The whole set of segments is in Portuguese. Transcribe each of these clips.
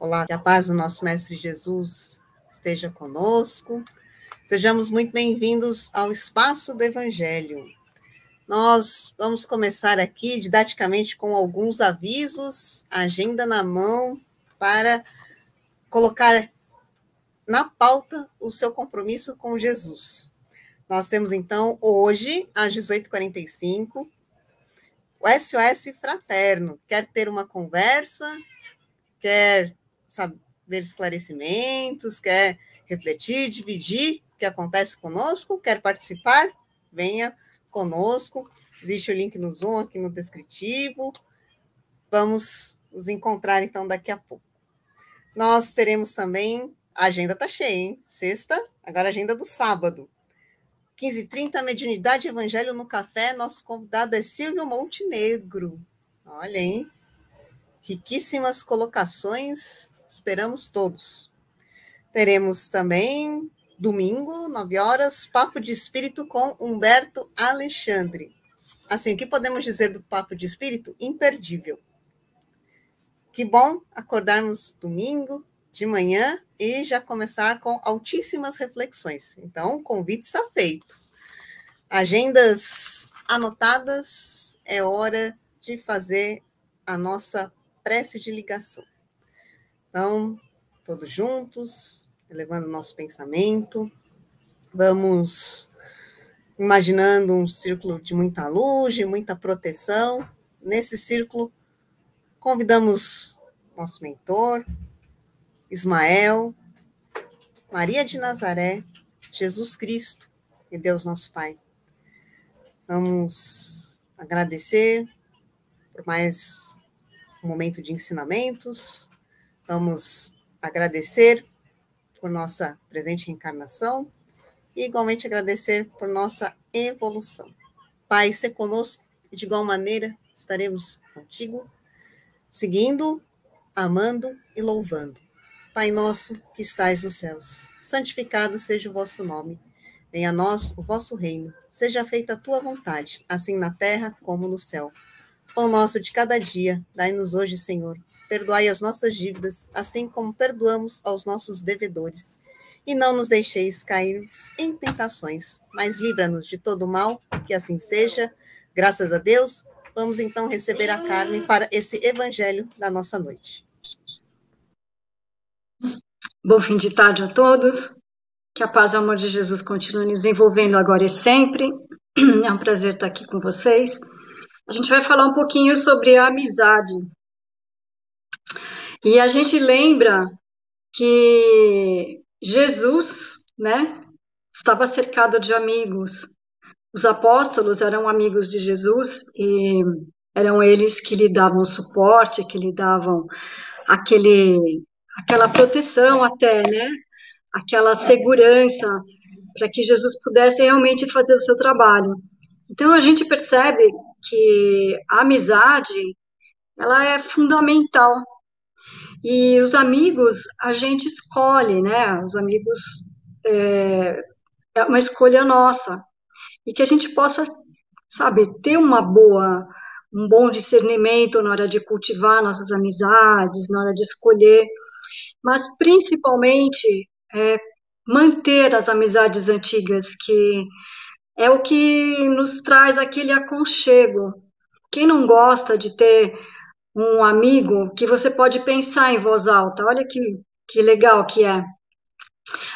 Olá, que a paz do nosso Mestre Jesus esteja conosco. Sejamos muito bem-vindos ao Espaço do Evangelho. Nós vamos começar aqui didaticamente com alguns avisos, agenda na mão, para colocar na pauta o seu compromisso com Jesus. Nós temos então hoje, às 18h45, o SOS Fraterno. Quer ter uma conversa? Quer saber esclarecimentos, quer refletir, dividir o que acontece conosco, quer participar, venha conosco. Existe o link no Zoom aqui no descritivo. Vamos nos encontrar então daqui a pouco. Nós teremos também, a agenda está cheia, hein? Sexta, agora a agenda do sábado. 15h30, Mediunidade Evangelho no Café. Nosso convidado é Silvio Montenegro. Olha, hein? Riquíssimas colocações Esperamos todos. Teremos também domingo, 9 horas, Papo de Espírito com Humberto Alexandre. Assim, o que podemos dizer do Papo de Espírito? Imperdível. Que bom acordarmos domingo de manhã e já começar com altíssimas reflexões. Então, o convite está feito. Agendas anotadas, é hora de fazer a nossa prece de ligação. Então, todos juntos, elevando nosso pensamento, vamos imaginando um círculo de muita luz, de muita proteção. Nesse círculo, convidamos nosso mentor, Ismael, Maria de Nazaré, Jesus Cristo e Deus nosso Pai. Vamos agradecer por mais um momento de ensinamentos, Vamos agradecer por nossa presente reencarnação e igualmente agradecer por nossa evolução. Pai, ser conosco de igual maneira estaremos contigo, seguindo, amando e louvando. Pai nosso que estais nos céus, santificado seja o vosso nome. Venha a nós o vosso reino. Seja feita a tua vontade, assim na terra como no céu. Pão nosso de cada dia, dai-nos hoje, Senhor perdoai as nossas dívidas, assim como perdoamos aos nossos devedores. E não nos deixeis cair em tentações, mas livra-nos de todo mal, que assim seja. Graças a Deus, vamos então receber a Carmen para esse evangelho da nossa noite. Bom fim de tarde a todos. Que a paz e o amor de Jesus continue nos envolvendo agora e sempre. É um prazer estar aqui com vocês. A gente vai falar um pouquinho sobre a amizade. E a gente lembra que Jesus, né, estava cercado de amigos. Os apóstolos eram amigos de Jesus e eram eles que lhe davam suporte, que lhe davam aquele, aquela proteção até, né, aquela segurança para que Jesus pudesse realmente fazer o seu trabalho. Então a gente percebe que a amizade ela é fundamental e os amigos a gente escolhe, né? Os amigos é, é uma escolha nossa. E que a gente possa, sabe, ter uma boa, um bom discernimento na hora de cultivar nossas amizades, na hora de escolher, mas principalmente é, manter as amizades antigas, que é o que nos traz aquele aconchego. Quem não gosta de ter um amigo que você pode pensar em voz alta. Olha que, que legal que é.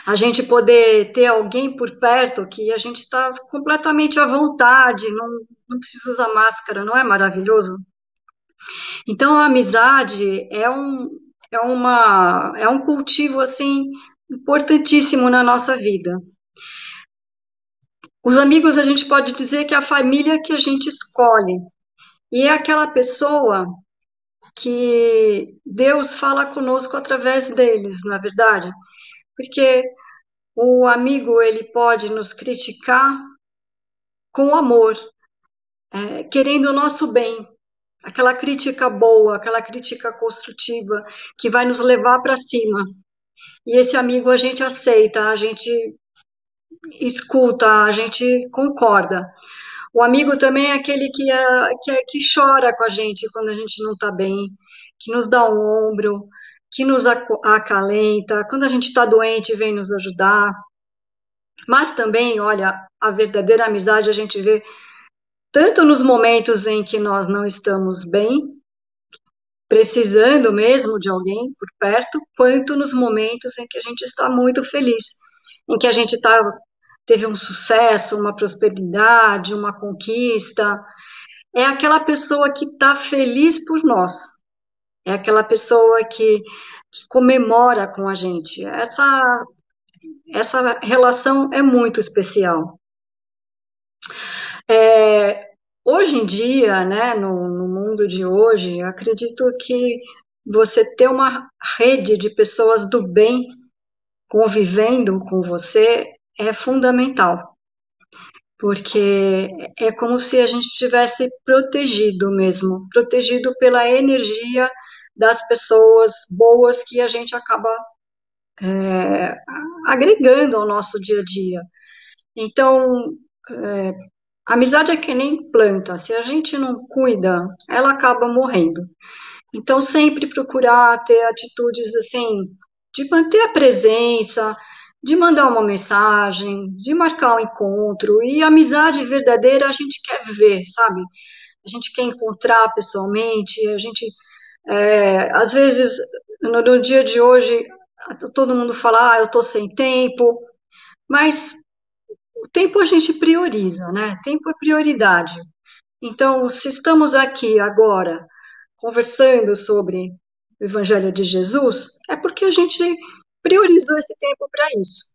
A gente poder ter alguém por perto que a gente está completamente à vontade, não, não precisa usar máscara, não é maravilhoso? Então, a amizade é um, é uma, é um cultivo, assim, importantíssimo na nossa vida. Os amigos, a gente pode dizer que é a família que a gente escolhe. E é aquela pessoa que Deus fala conosco através deles, não é verdade? Porque o amigo ele pode nos criticar com amor, é, querendo o nosso bem, aquela crítica boa, aquela crítica construtiva que vai nos levar para cima. E esse amigo a gente aceita, a gente escuta, a gente concorda. O amigo também é aquele que, é, que, é, que chora com a gente quando a gente não está bem, que nos dá um ombro, que nos acalenta, quando a gente está doente, vem nos ajudar. Mas também, olha, a verdadeira amizade a gente vê tanto nos momentos em que nós não estamos bem, precisando mesmo de alguém por perto, quanto nos momentos em que a gente está muito feliz, em que a gente tá, teve um sucesso, uma prosperidade, uma conquista. É aquela pessoa que está feliz por nós, é aquela pessoa que, que comemora com a gente. Essa, essa relação é muito especial. É, hoje em dia, né, no, no mundo de hoje, acredito que você ter uma rede de pessoas do bem convivendo com você é fundamental, porque é como se a gente tivesse protegido mesmo, protegido pela energia das pessoas boas que a gente acaba é, agregando ao nosso dia a dia. Então, é, amizade é que nem planta, se a gente não cuida, ela acaba morrendo. Então, sempre procurar ter atitudes assim, de manter a presença, de mandar uma mensagem, de marcar um encontro. E amizade verdadeira a gente quer ver, sabe? A gente quer encontrar pessoalmente, a gente é, às vezes, no, no, dia de hoje, todo mundo fala, ah, eu estou sem tempo, mas o tempo a gente prioriza, né? Tempo é prioridade. Então, se estamos aqui agora conversando sobre o Evangelho de Jesus, é porque a gente priorizou esse tempo para isso.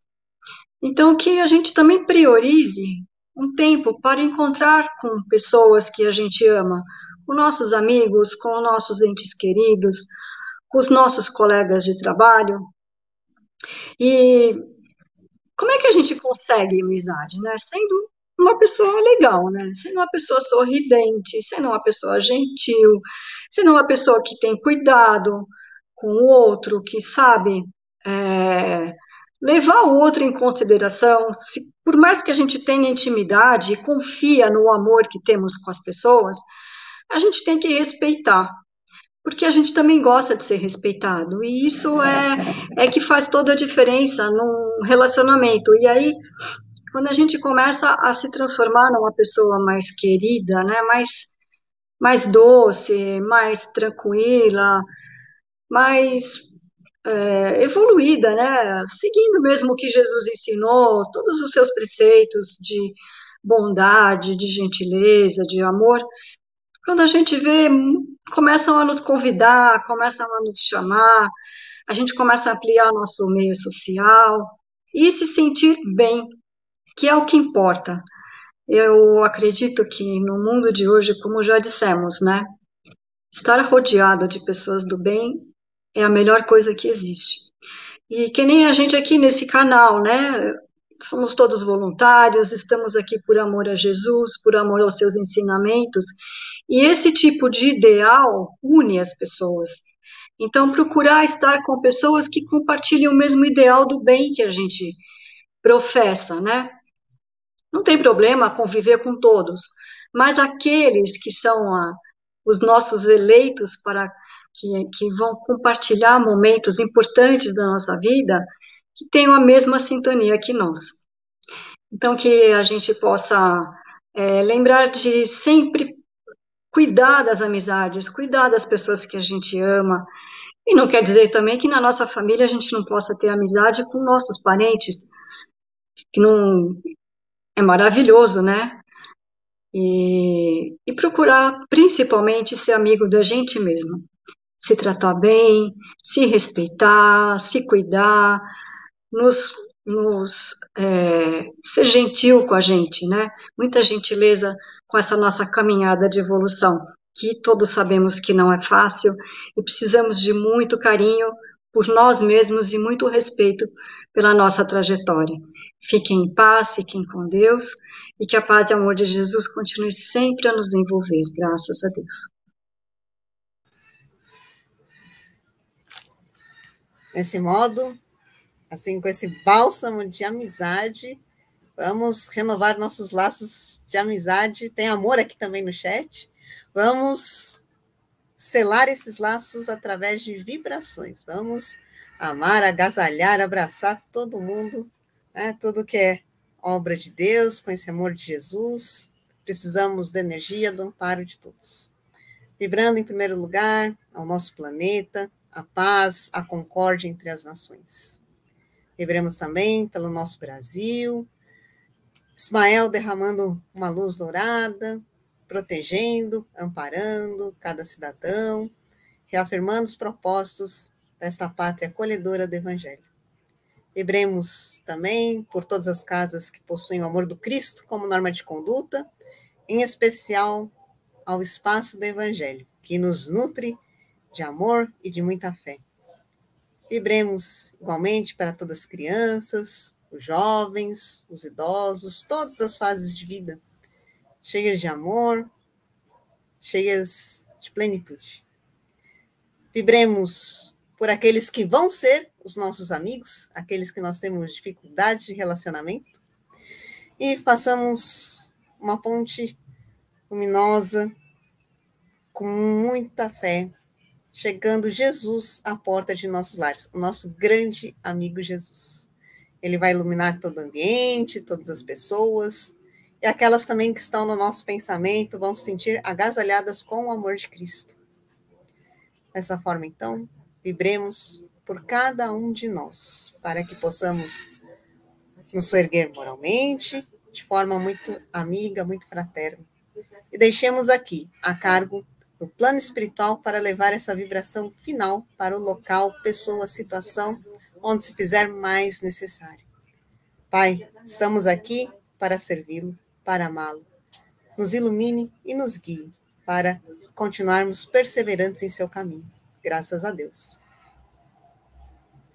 Então, que a gente também priorize um tempo para encontrar com pessoas que a gente ama, com nossos amigos, com nossos entes queridos, com os nossos colegas de trabalho. E como é que a gente consegue amizade, né? Sendo uma pessoa legal, né? Sendo uma pessoa sorridente, sendo uma pessoa gentil, sendo uma pessoa que tem cuidado com o outro, que sabe é, levar o outro em consideração. Se, por mais que a gente tenha intimidade e confia no amor que temos com as pessoas, a gente tem que respeitar, porque a gente também gosta de ser respeitado, e isso é, é que faz toda a diferença num relacionamento. E aí, quando a gente começa a se transformar numa pessoa mais querida, né, mais, mais doce, mais tranquila, mais é, evoluída, né, seguindo mesmo o que Jesus ensinou, todos os seus preceitos de bondade, de gentileza, de amor, quando a gente vê, começam a nos convidar, começam a nos chamar, a gente começa a ampliar nosso meio social e se sentir bem, que é o que importa. Eu acredito que no mundo de hoje, como já dissemos, né, estar rodeado de pessoas do bem é a melhor coisa que existe. E que nem a gente aqui nesse canal, né? Somos todos voluntários, estamos aqui por amor a Jesus, por amor aos seus ensinamentos, e esse tipo de ideal une as pessoas. Então, procurar estar com pessoas que compartilham o mesmo ideal do bem que a gente professa, né? Não tem problema conviver com todos, mas aqueles que são a, os nossos eleitos para que, que vão compartilhar momentos importantes da nossa vida, que tenham a mesma sintonia que nós. Então, que a gente possa é, lembrar de sempre cuidar das amizades, cuidar das pessoas que a gente ama. E não quer dizer também que na nossa família a gente não possa ter amizade com nossos parentes, que não é maravilhoso, né? E, e procurar principalmente ser amigo da gente mesmo. Se tratar bem, se respeitar, se cuidar, nos, nos é, ser gentil com a gente, né? Muita gentileza com essa nossa caminhada de evolução, que todos sabemos que não é fácil e precisamos de muito carinho por nós mesmos e muito respeito pela nossa trajetória. Fiquem em paz, fiquem com Deus e que a paz e o amor de Jesus continue sempre a nos envolver, graças a Deus. Desse modo, assim, com esse bálsamo de amizade, Vamos renovar nossos laços de amizade. Tem amor aqui também no chat. Vamos selar esses laços através de vibrações. Vamos amar, agasalhar, abraçar todo mundo, né? tudo que é obra de Deus, com esse amor de Jesus. Precisamos da energia, do amparo de todos. Vibrando em primeiro lugar ao nosso planeta, a paz, a concórdia entre as nações. Vibremos também pelo nosso Brasil, Ismael derramando uma luz dourada, protegendo, amparando cada cidadão, reafirmando os propósitos desta pátria acolhedora do Evangelho. Vibremos também por todas as casas que possuem o amor do Cristo como norma de conduta, em especial ao espaço do Evangelho, que nos nutre de amor e de muita fé. Vibremos igualmente para todas as crianças, os jovens, os idosos, todas as fases de vida, cheias de amor, cheias de plenitude. Vibremos por aqueles que vão ser os nossos amigos, aqueles que nós temos dificuldade de relacionamento, e façamos uma ponte luminosa, com muita fé, chegando Jesus à porta de nossos lares, o nosso grande amigo Jesus. Ele vai iluminar todo o ambiente, todas as pessoas, e aquelas também que estão no nosso pensamento vão se sentir agasalhadas com o amor de Cristo. Dessa forma, então, vibremos por cada um de nós, para que possamos nos erguer moralmente, de forma muito amiga, muito fraterna. E deixemos aqui a cargo no plano espiritual para levar essa vibração final para o local, pessoa, situação onde se fizer mais necessário. Pai, estamos aqui para servi-lo, para amá-lo. Nos ilumine e nos guie para continuarmos perseverantes em seu caminho. Graças a Deus.